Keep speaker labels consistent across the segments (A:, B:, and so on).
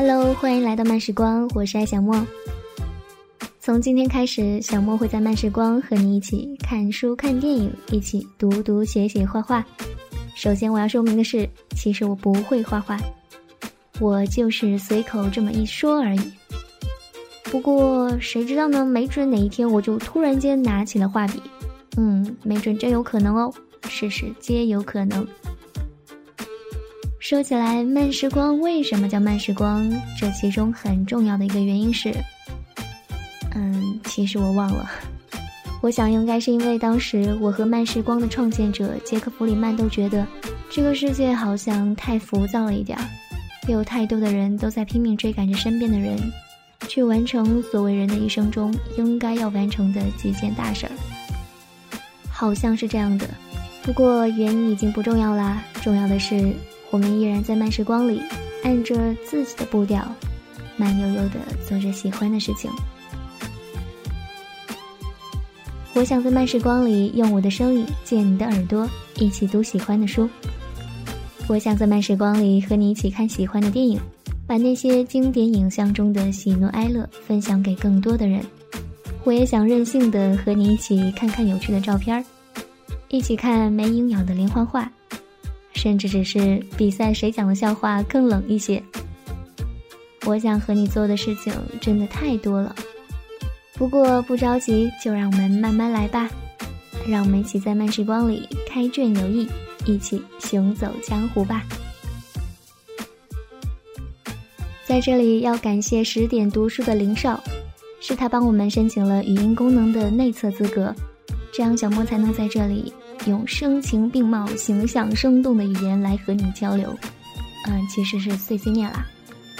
A: Hello，欢迎来到慢时光，我是爱小莫。从今天开始，小莫会在慢时光和你一起看书、看电影，一起读读、写写、画画。首先，我要说明的是，其实我不会画画，我就是随口这么一说而已。不过，谁知道呢？没准哪一天我就突然间拿起了画笔，嗯，没准真有可能哦，事事皆有可能。说起来，慢时光为什么叫慢时光？这其中很重要的一个原因是，嗯，其实我忘了。我想应该是因为当时我和慢时光的创建者杰克·弗里曼都觉得，这个世界好像太浮躁了一点儿，有太多的人都在拼命追赶着身边的人，去完成所谓人的一生中应该要完成的几件大事儿。好像是这样的，不过原因已经不重要啦，重要的是。我们依然在慢时光里，按着自己的步调，慢悠悠的做着喜欢的事情。我想在慢时光里，用我的声音借你的耳朵，一起读喜欢的书。我想在慢时光里和你一起看喜欢的电影，把那些经典影像中的喜怒哀乐分享给更多的人。我也想任性的和你一起看看有趣的照片儿，一起看没营养的连环画。甚至只是比赛谁讲的笑话更冷一些。我想和你做的事情真的太多了，不过不着急，就让我们慢慢来吧。让我们一起在慢时光里开卷有益，一起行走江湖吧。在这里要感谢十点读书的林少，是他帮我们申请了语音功能的内测资格，这样小莫才能在这里。用声情并茂、形象生动的语言来和你交流，嗯，其实是碎碎念啦。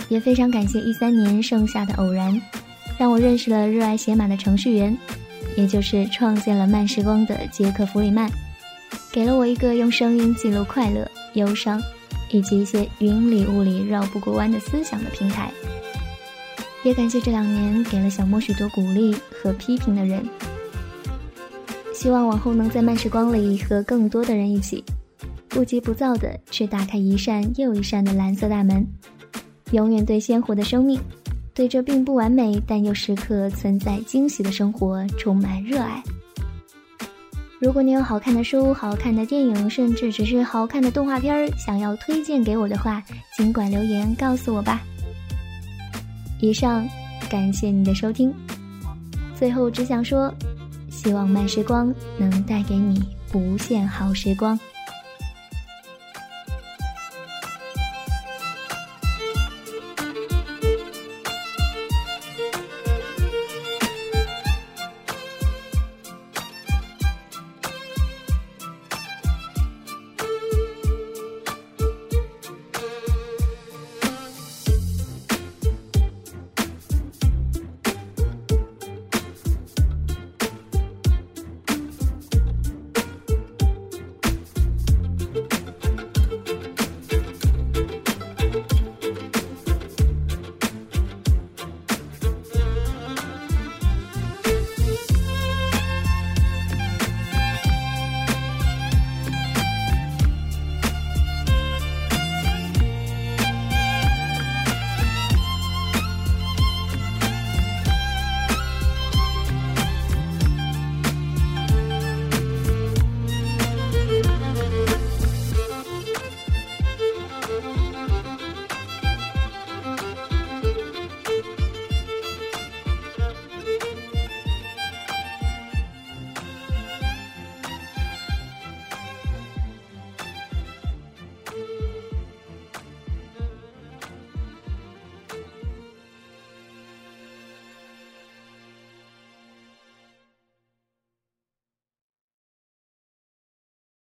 A: 也非常感谢一三年盛夏的偶然，让我认识了热爱写马的程序员，也就是创建了慢时光的杰克·弗里曼，给了我一个用声音记录快乐、忧伤，以及一些云里雾里绕不过弯的思想的平台。也感谢这两年给了小莫许多鼓励和批评的人。希望往后能在慢时光里和更多的人一起，不急不躁的去打开一扇又一扇的蓝色大门，永远对鲜活的生命，对这并不完美但又时刻存在惊喜的生活充满热爱。如果你有好看的书、好看的电影，甚至只是好看的动画片儿，想要推荐给我的话，尽管留言告诉我吧。以上，感谢你的收听。最后只想说。希望慢时光能带给你无限好时光。